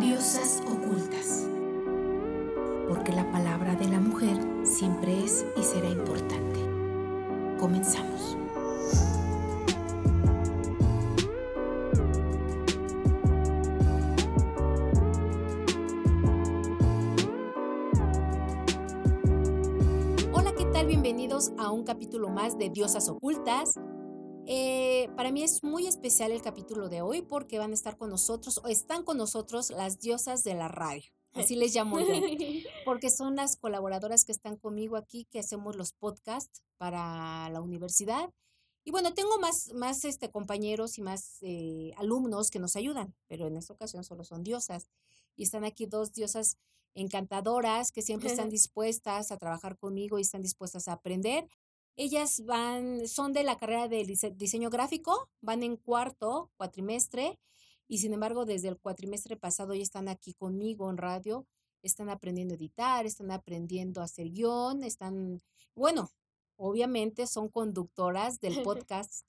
Diosas ocultas. Porque la palabra de la mujer siempre es y será importante. Comenzamos. Hola, ¿qué tal? Bienvenidos a un capítulo más de Diosas Ocultas. Eh, para mí es muy especial el capítulo de hoy porque van a estar con nosotros o están con nosotros las diosas de la radio. Así les llamo yo, porque son las colaboradoras que están conmigo aquí, que hacemos los podcasts para la universidad. Y bueno, tengo más, más este, compañeros y más eh, alumnos que nos ayudan, pero en esta ocasión solo son diosas. Y están aquí dos diosas encantadoras que siempre están dispuestas a trabajar conmigo y están dispuestas a aprender. Ellas van, son de la carrera de diseño gráfico, van en cuarto cuatrimestre y sin embargo desde el cuatrimestre pasado ya están aquí conmigo en radio, están aprendiendo a editar, están aprendiendo a hacer guion, están, bueno, obviamente son conductoras del podcast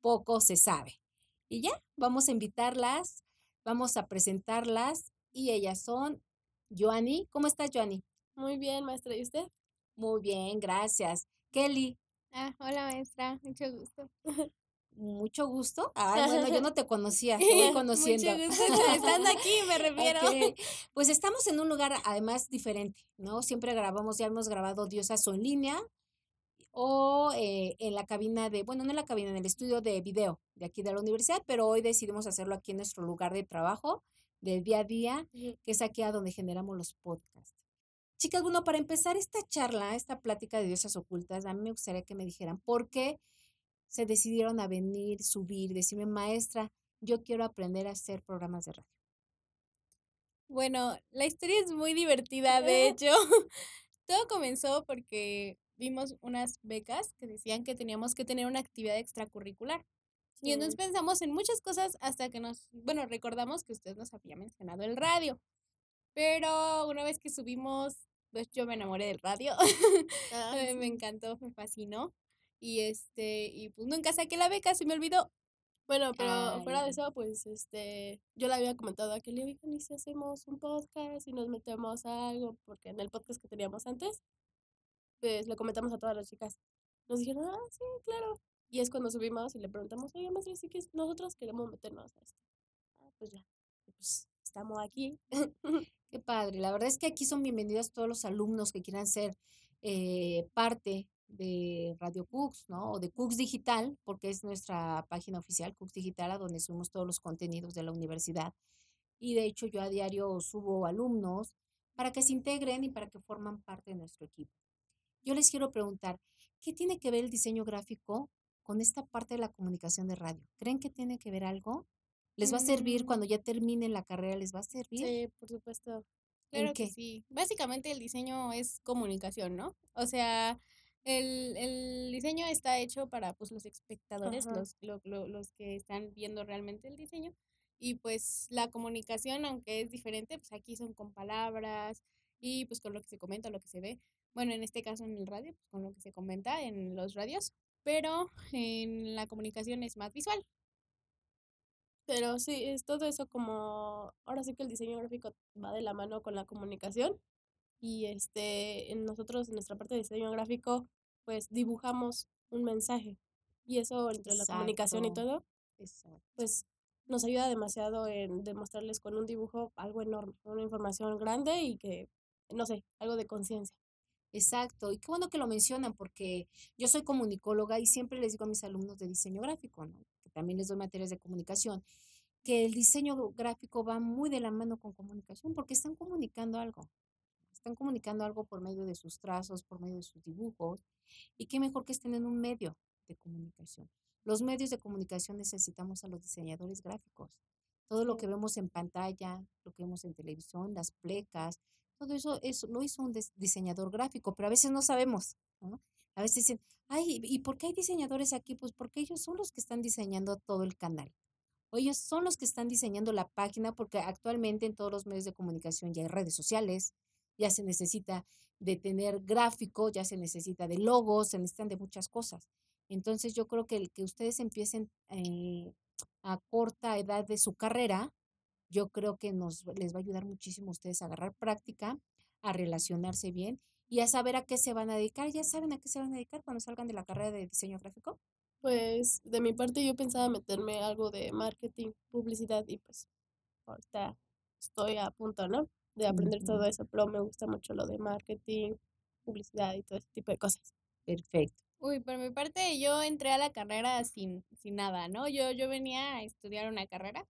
Poco se sabe. Y ya, vamos a invitarlas, vamos a presentarlas y ellas son Joanny. ¿Cómo estás, Joanny? Muy bien, maestra. ¿Y usted? Muy bien, gracias. Kelly. Ah, hola maestra, mucho gusto. Mucho gusto. Ay, bueno, yo no te conocía, te voy conociendo. mucho gusto. Estando aquí, me refiero. Pues estamos en un lugar además diferente, ¿no? Siempre grabamos, ya hemos grabado Diosas en línea o eh, en la cabina de, bueno, no en la cabina, en el estudio de video de aquí de la universidad, pero hoy decidimos hacerlo aquí en nuestro lugar de trabajo, del día a día, que es aquí a donde generamos los podcasts. Chicas, bueno, para empezar esta charla, esta plática de diosas ocultas, a mí me gustaría que me dijeran por qué se decidieron a venir, subir, decirme, maestra, yo quiero aprender a hacer programas de radio. Bueno, la historia es muy divertida, de hecho. Todo comenzó porque vimos unas becas que decían que teníamos que tener una actividad extracurricular. Y entonces pensamos en muchas cosas hasta que nos, bueno, recordamos que usted nos había mencionado el radio. Pero una vez que subimos, pues yo me enamoré del radio. Ah, Eh, me encantó, me fascinó. Y este, y pues nunca saqué la beca, se me olvidó. Bueno, pero fuera de Ay. eso, pues este, yo le había comentado a Kelly, oigan, ¿y si hacemos un podcast y nos metemos a algo? Porque en el podcast que teníamos antes, pues le comentamos a todas las chicas. Nos dijeron, ah, sí, claro. Y es cuando subimos y le preguntamos, oye, maestra, sí que nosotros queremos meternos a esto. Ah, pues ya, pues estamos aquí. Qué padre. La verdad es que aquí son bienvenidos todos los alumnos que quieran ser eh, parte de Radio Cooks, ¿no? O de Cooks Digital, porque es nuestra página oficial, Cooks Digital, a donde subimos todos los contenidos de la universidad. Y de hecho yo a diario subo alumnos para que se integren y para que forman parte de nuestro equipo. Yo les quiero preguntar, ¿qué tiene que ver el diseño gráfico con esta parte de la comunicación de radio? ¿Creen que tiene que ver algo? ¿Les va a servir Mm. cuando ya terminen la carrera? ¿Les va a servir? Sí, por supuesto. ¿En Claro que qué? sí. Básicamente el diseño es comunicación, ¿no? O sea, el, el diseño está hecho para pues los espectadores, Ajá. los, lo- lo- los que están viendo realmente el diseño. Y pues la comunicación, aunque es diferente, pues aquí son con palabras y pues con lo que se comenta, lo que se ve. Bueno, en este caso en el radio, pues con lo que se comenta en los radios, pero en la comunicación es más visual. Pero sí, es todo eso como, ahora sí que el diseño gráfico va de la mano con la comunicación y este, en nosotros, en nuestra parte de diseño gráfico, pues dibujamos un mensaje y eso entre la comunicación y todo, Exacto. pues nos ayuda demasiado en demostrarles con un dibujo algo enorme, una información grande y que, no sé, algo de conciencia. Exacto. Y qué bueno que lo mencionan porque yo soy comunicóloga y siempre les digo a mis alumnos de diseño gráfico, ¿no? También les doy materias de comunicación, que el diseño gráfico va muy de la mano con comunicación porque están comunicando algo. Están comunicando algo por medio de sus trazos, por medio de sus dibujos. Y qué mejor que estén en un medio de comunicación. Los medios de comunicación necesitamos a los diseñadores gráficos. Todo lo que vemos en pantalla, lo que vemos en televisión, las plecas, todo eso, eso lo hizo un diseñador gráfico, pero a veces no sabemos. A veces dicen, ay, ¿y por qué hay diseñadores aquí? Pues porque ellos son los que están diseñando todo el canal. O ellos son los que están diseñando la página, porque actualmente en todos los medios de comunicación ya hay redes sociales, ya se necesita de tener gráfico, ya se necesita de logos, se necesitan de muchas cosas. Entonces yo creo que el que ustedes empiecen eh, a corta edad de su carrera, yo creo que nos les va a ayudar muchísimo a ustedes a agarrar práctica, a relacionarse bien y a saber a qué se van a dedicar. ¿Ya saben a qué se van a dedicar cuando salgan de la carrera de diseño gráfico? Pues de mi parte yo pensaba meterme algo de marketing, publicidad y pues ahorita estoy a punto, ¿no? De aprender todo eso, pero me gusta mucho lo de marketing, publicidad y todo ese tipo de cosas. Perfecto. Uy, por mi parte yo entré a la carrera sin, sin nada, ¿no? Yo, yo venía a estudiar una carrera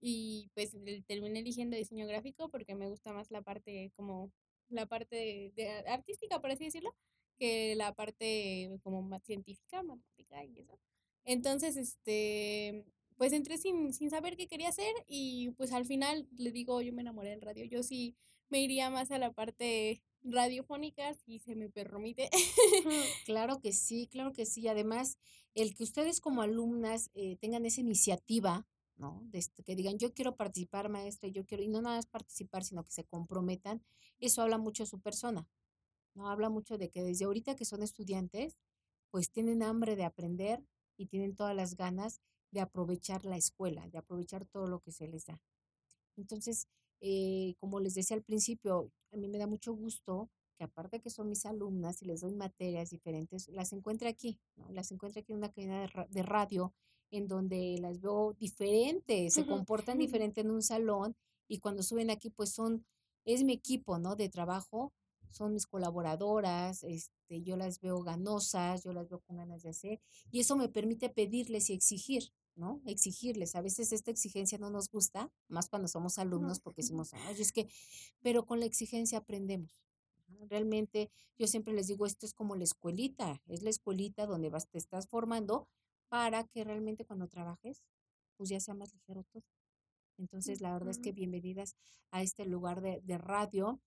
y pues terminé eligiendo diseño gráfico porque me gusta más la parte como la parte de, artística, por así decirlo, que la parte como más científica, matemática y eso. Entonces, este, pues entré sin, sin saber qué quería hacer y pues al final le digo, yo me enamoré del radio, yo sí me iría más a la parte radiofónica si se me permite. claro que sí, claro que sí. Además, el que ustedes como alumnas eh, tengan esa iniciativa, ¿no? Este, que digan, yo quiero participar, maestra, yo quiero, y no nada más participar, sino que se comprometan, eso habla mucho de su persona, ¿no? Habla mucho de que desde ahorita que son estudiantes, pues tienen hambre de aprender y tienen todas las ganas de aprovechar la escuela, de aprovechar todo lo que se les da. Entonces, eh, como les decía al principio, a mí me da mucho gusto que aparte que son mis alumnas y les doy materias diferentes, las encuentre aquí, ¿no? Las encuentre aquí en una cadena de, radio en donde las veo diferentes, se comportan diferente en un salón y cuando suben aquí pues son, es mi equipo, ¿no? De trabajo, son mis colaboradoras, este, yo las veo ganosas, yo las veo con ganas de hacer y eso me permite pedirles y exigir, ¿no? Exigirles. A veces esta exigencia no nos gusta, más cuando somos alumnos, porque decimos, ay, es que, pero con la exigencia aprendemos. Realmente, yo siempre les digo, esto es como la escuelita, es la escuelita donde vas, te estás formando para que realmente cuando trabajes, pues ya sea más ligero todo. Entonces, la verdad es que bienvenidas a este lugar de, de radio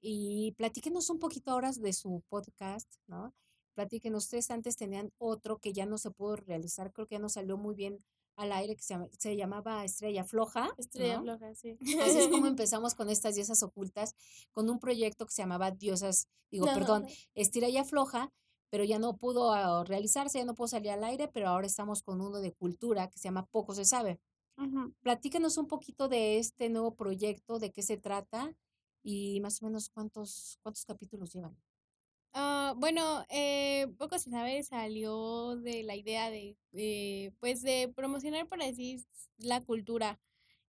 y platíquenos un poquito ahora de su podcast, ¿no? Platíquenos, ustedes antes tenían otro que ya no se pudo realizar, creo que ya no salió muy bien al aire, que se, llamaba Estrella Floja. Estrella Floja, sí. Así es como empezamos con estas diosas ocultas, con un proyecto que se llamaba Diosas, digo, perdón, Estrella Floja, pero ya no pudo ah, realizarse, ya no pudo salir al aire, pero ahora estamos con uno de cultura que se llama Poco se sabe. Platíquenos un poquito de este nuevo proyecto, de qué se trata y más o menos cuántos, cuántos capítulos llevan. Ah, bueno, eh, poco se sabe, salió de la idea de, pues, de promocionar, por así, la cultura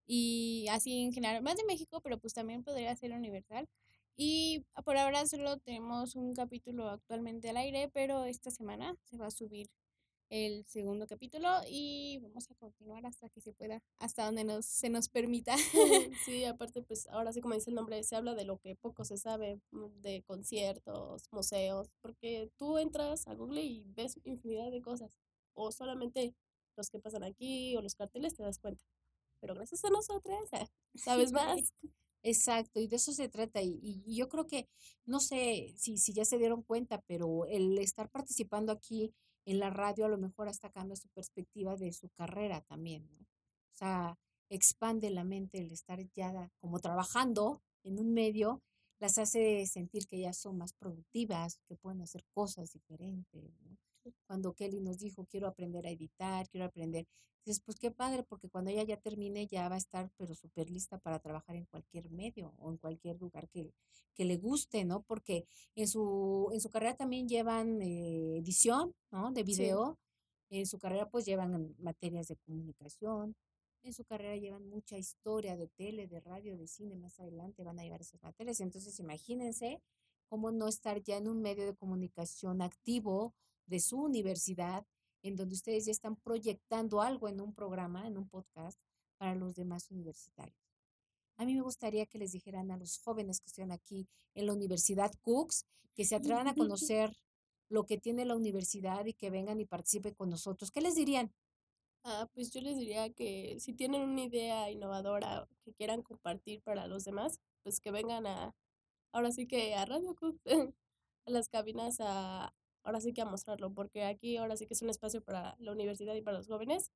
y así en general, más de México, pero pues también podría ser universal. Y por ahora solo tenemos un capítulo actualmente al aire, pero esta semana se va a subir el segundo capítulo y vamos a continuar hasta que se pueda, hasta donde nos, se nos permita. Sí, aparte, pues ahora sí, como dice el nombre, se habla de lo que poco se sabe, mm, de conciertos, museos, porque tú entras a Google y ves infinidad de cosas, o solamente los que pasan aquí o los carteles te das cuenta. Pero gracias a nosotras, sabes más. Exacto, y de eso se trata. Y, y, yo creo que, no sé si, si ya se dieron cuenta, pero el estar participando aquí en la radio a lo mejor hasta cambia su perspectiva de su carrera también, ¿no? O sea, expande la mente el estar ya como trabajando en un medio, las hace sentir que ya son más productivas, que pueden hacer cosas diferentes, ¿no? Cuando Kelly nos dijo, quiero aprender a editar, quiero aprender, dices, pues qué padre, porque cuando ella ya termine ya va a estar, pero súper lista para trabajar en cualquier medio o en cualquier lugar que, que le guste, ¿no? Porque en su, en su carrera también llevan eh, edición, ¿no? De video. En su carrera pues llevan materias de comunicación. En su carrera llevan mucha historia de tele, de radio, de cine. Más adelante van a llevar esas materias. Entonces imagínense cómo no estar ya en un medio de comunicación activo de su universidad, en donde ustedes ya están proyectando algo en un programa, en un podcast para los demás universitarios. A mí me gustaría que les dijeran a los jóvenes que están aquí en la Universidad Cooks, que se atrevan a conocer lo que tiene la universidad y que vengan y participen con nosotros. ¿Qué les dirían? Ah, pues yo les diría que si tienen una idea innovadora que quieran compartir para los demás, pues que vengan a, ahora sí que a Radio Cooks, a las cabinas a, ahora sí que a mostrarlo, porque aquí ahora sí que es un espacio para la universidad y para los jóvenes.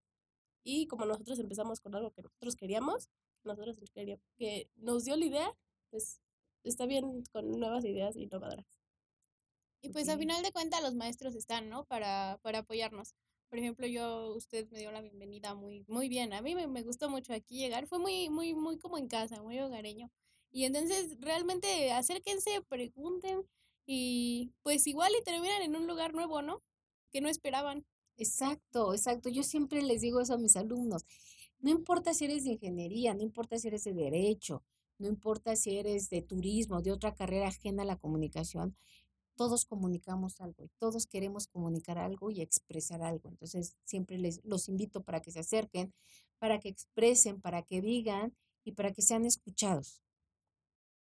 Y como nosotros empezamos con algo que nosotros queríamos, nosotros queríamos, que nos dio la idea, pues está bien con nuevas ideas innovadoras. Y pues al final de cuentas los maestros están, ¿no? Para, para apoyarnos. Por ejemplo, yo, usted me dio la bienvenida muy, muy bien. A mí me, me gustó mucho aquí llegar. Fue muy, muy, muy como en casa, muy hogareño. Y entonces, realmente, acérquense, pregunten y pues igual y terminan en un lugar nuevo, ¿no? Que no esperaban. Exacto, exacto. Yo siempre les digo eso a mis alumnos. No importa si eres de ingeniería, no importa si eres de derecho, no importa si eres de turismo, de otra carrera ajena a la comunicación, todos comunicamos algo y todos queremos comunicar algo y expresar algo. Entonces, siempre les los invito para que se acerquen, para que expresen, para que digan y para que sean escuchados.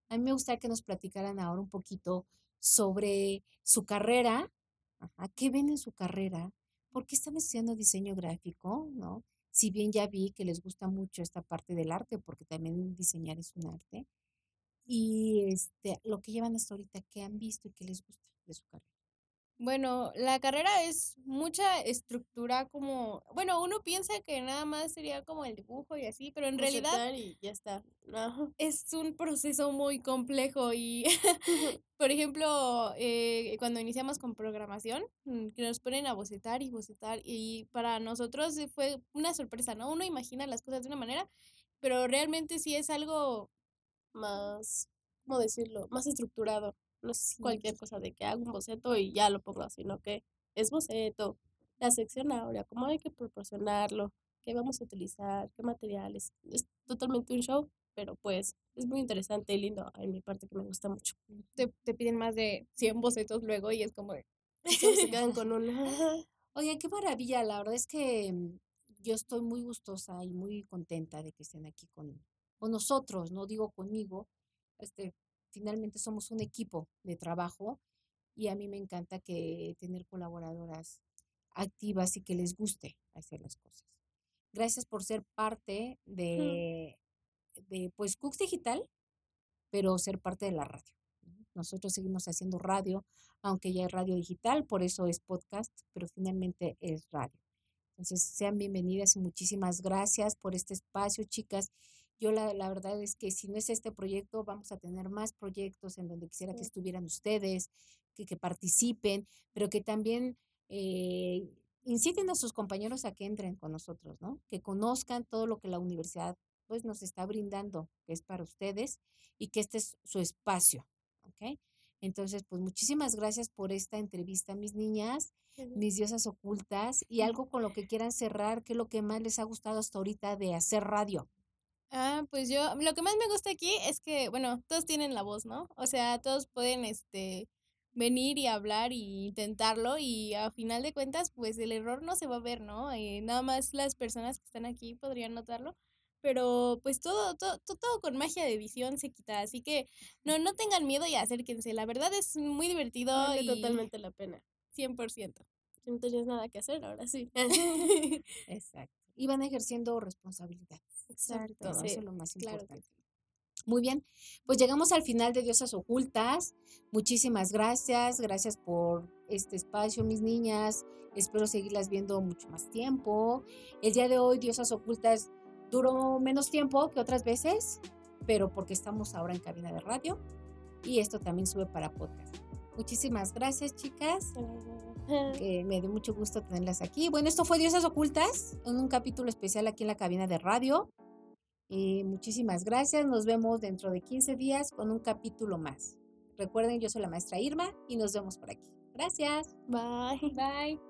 A mí me gustaría que nos platicaran ahora un poquito sobre su carrera, Ajá, qué ven en su carrera, por qué están estudiando diseño gráfico, ¿no? Si bien ya vi que les gusta mucho esta parte del arte, porque también diseñar es un arte, y este, lo que llevan hasta ahorita, qué han visto y qué les gusta de su carrera. Bueno, la carrera es mucha estructura como, bueno, uno piensa que nada más sería como el dibujo y así, pero en realidad Bocetar y ya está. Es un proceso muy complejo y, por ejemplo, eh, cuando iniciamos con programación, mm, que nos ponen a bocetar y bocetar y para nosotros fue una sorpresa, ¿no? Uno imagina las cosas de una manera, pero realmente sí es algo Más, ¿cómo decirlo? Más estructurado. No es cualquier cosa de que hago un boceto y ya lo pongo, sino que es boceto, la sección áurea, cómo hay que proporcionarlo, qué vamos a utilizar, qué materiales. Es totalmente un show, pero pues es muy interesante y lindo en mi parte que me gusta mucho. te, te piden más de 100 bocetos luego y es como de. Oye, qué maravilla, la verdad es que mm, yo estoy muy gustosa y muy contenta de que estén aquí con, con nosotros, no digo conmigo, este, finalmente somos un equipo de trabajo y a mí me encanta que tener colaboradoras activas y que les guste hacer las cosas. Gracias por ser parte de, de pues, Cooks Digital, pero ser parte de la radio. ¿no? Nosotros seguimos haciendo radio, aunque ya es radio digital, por eso es podcast, pero finalmente es radio. Entonces, sean bienvenidas y muchísimas gracias por este espacio, chicas. Yo la, la verdad es que si no es este proyecto, vamos a tener más proyectos en donde quisiera que estuvieran ustedes, que, que participen, pero que también eh, inciten a sus compañeros a que entren con nosotros, ¿no? Que conozcan todo lo que la universidad pues nos está brindando, que es para ustedes y que este es su espacio, ¿ok? Entonces, pues muchísimas gracias por esta entrevista, mis niñas, mis diosas ocultas, y algo con lo que quieran cerrar, ¿qué es lo que más les ha gustado hasta ahorita de hacer radio? Ah, pues yo, lo que más me gusta aquí es que, bueno, todos tienen la voz, ¿no? O sea, todos pueden, este, venir y hablar y intentarlo y a final de cuentas, pues el error no se va a ver, ¿no? Eh, nada más las personas que están aquí podrían notarlo, pero pues todo, todo, to- todo con magia de edición se quita, así que no, no tengan miedo y acérquense, la verdad es muy divertido Vale y totalmente la pena. 100%. Si no tenías nada que hacer, ahora sí. Exacto. Y van ejerciendo responsabilidad. Exacto. Sí, eso es lo más claro importante. Muy bien, pues llegamos al final de Diosas Ocultas. Muchísimas gracias, gracias por este espacio, mis niñas. Espero seguirlas viendo mucho más tiempo. El día de hoy, Diosas Ocultas duró menos tiempo que otras veces, pero porque estamos ahora en cabina de radio y esto también sube para podcast. Muchísimas gracias, chicas. Que me dio mucho gusto tenerlas aquí. Bueno, esto fue Diosas Ocultas, en un capítulo especial aquí en la cabina de radio. Eh, muchísimas gracias. Nos vemos dentro de 15 días con un capítulo más. Recuerden, yo soy la maestra Irma y nos vemos por aquí. Gracias. Bye. Bye.